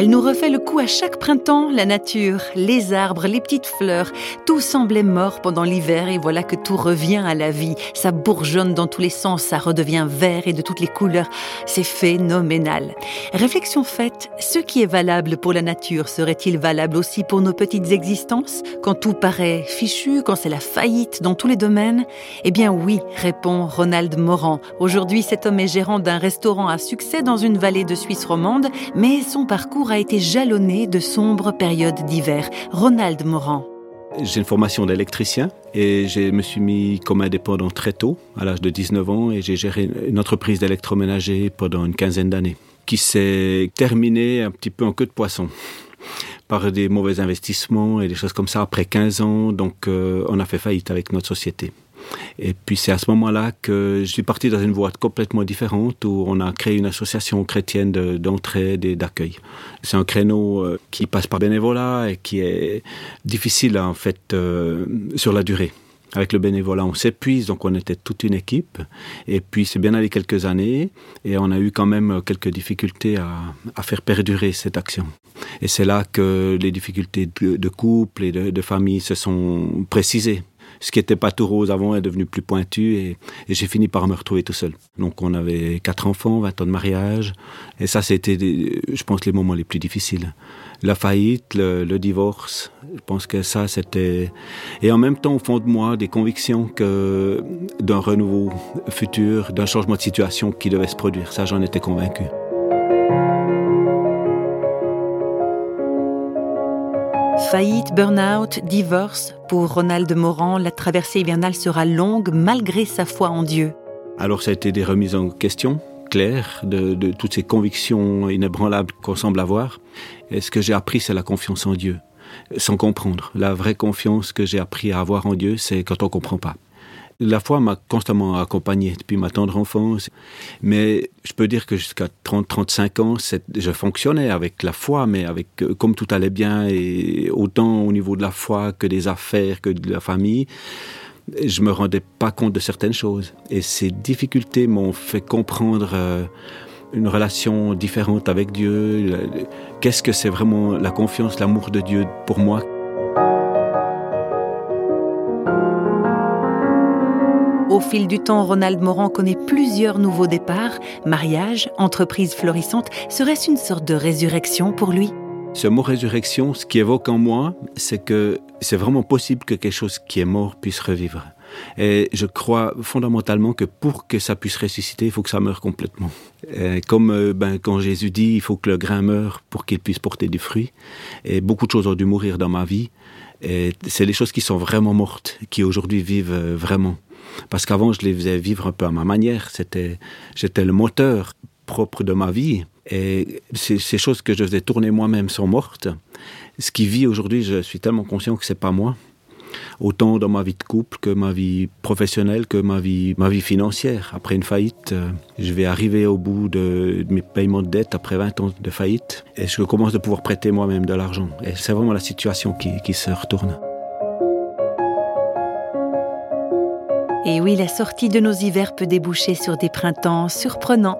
Elle nous refait le coup à chaque printemps, la nature, les arbres, les petites fleurs. Tout semblait mort pendant l'hiver et voilà que tout revient à la vie. Ça bourgeonne dans tous les sens, ça redevient vert et de toutes les couleurs. C'est phénoménal. Réflexion faite, ce qui est valable pour la nature serait-il valable aussi pour nos petites existences? Quand tout paraît fichu, quand c'est la faillite dans tous les domaines? Eh bien oui, répond Ronald Morand. Aujourd'hui, cet homme est gérant d'un restaurant à succès dans une vallée de Suisse romande, mais son parcours a été jalonné de sombres périodes d'hiver. Ronald Morand. J'ai une formation d'électricien et je me suis mis comme indépendant très tôt, à l'âge de 19 ans, et j'ai géré une entreprise d'électroménager pendant une quinzaine d'années, qui s'est terminée un petit peu en queue de poisson par des mauvais investissements et des choses comme ça après 15 ans. Donc, euh, on a fait faillite avec notre société. Et puis c'est à ce moment-là que je suis parti dans une voie complètement différente où on a créé une association chrétienne d'entraide et d'accueil. C'est un créneau euh, qui passe par bénévolat et qui est difficile en fait euh, sur la durée. Avec le bénévolat, on s'épuise, donc on était toute une équipe. Et puis c'est bien allé quelques années et on a eu quand même quelques difficultés à, faire perdurer cette action. Et c'est là que les difficultés de, couple et de famille se sont précisées ce qui n'était pas tout rose avant est devenu plus pointu et, j'ai fini par me retrouver tout seul. Donc on avait quatre enfants, 20 ans de mariage et ça c'était, je pense, les moments les plus difficiles. La faillite, le, le divorce, je pense que ça c'était... Et en même temps au fond de moi des convictions que d'un renouveau futur, d'un changement de situation qui devait se produire. Ça j'en étais convaincu. Faillite, burn-out, divorce, pour Ronald Morand, la traversée hivernale sera longue malgré sa foi en Dieu. Alors ça a été des remises en question claires de, toutes ces convictions inébranlables qu'on semble avoir. Et ce que j'ai appris, c'est la confiance en Dieu, sans comprendre. La vraie confiance que j'ai appris à avoir en Dieu, c'est quand on comprend pas. La foi m'a constamment accompagné depuis ma tendre enfance. Mais je peux dire que jusqu'à 30-35 ans, je fonctionnais avec la foi, mais avec euh, comme tout allait bien, et autant au niveau de la foi que des affaires, que de la famille, je me rendais pas compte de certaines choses. Et ces difficultés m'ont fait comprendre euh, une relation différente avec Dieu. Qu'est-ce que c'est vraiment la confiance, l'amour de Dieu pour moi Au fil du temps, Ronald Morand connaît plusieurs nouveaux départs, mariage, entreprise florissante. Serait-ce une sorte de résurrection pour lui? Ce mot résurrection, ce qui évoque en moi, c'est que c'est vraiment possible que quelque chose qui est mort puisse revivre. Et je crois fondamentalement que pour que ça puisse ressusciter, il faut que ça meure complètement. Comme euh, ben, quand Jésus dit, il faut que le grain meure pour qu'il puisse porter du fruit. Et beaucoup de choses ont dû mourir dans ma vie. Et c'est les choses qui sont vraiment mortes, qui aujourd'hui vivent euh, vraiment. Parce qu'avant, je les faisais vivre un peu à ma manière. C'était, j'étais le moteur propre de ma vie. Et ces, choses que je faisais tourner moi-même sont mortes. Ce qui vit aujourd'hui, je suis tellement conscient que c'est pas moi. Autant dans ma vie de couple que ma vie professionnelle, que ma vie, ma vie financière. Après une faillite, euh, je vais arriver au bout de, mes paiements de dette après 20 ans de faillite. Et je commence de pouvoir prêter moi-même de l'argent. Et c'est vraiment la situation qui se retourne. Et oui, la sortie de nos hivers peut déboucher sur des printemps surprenants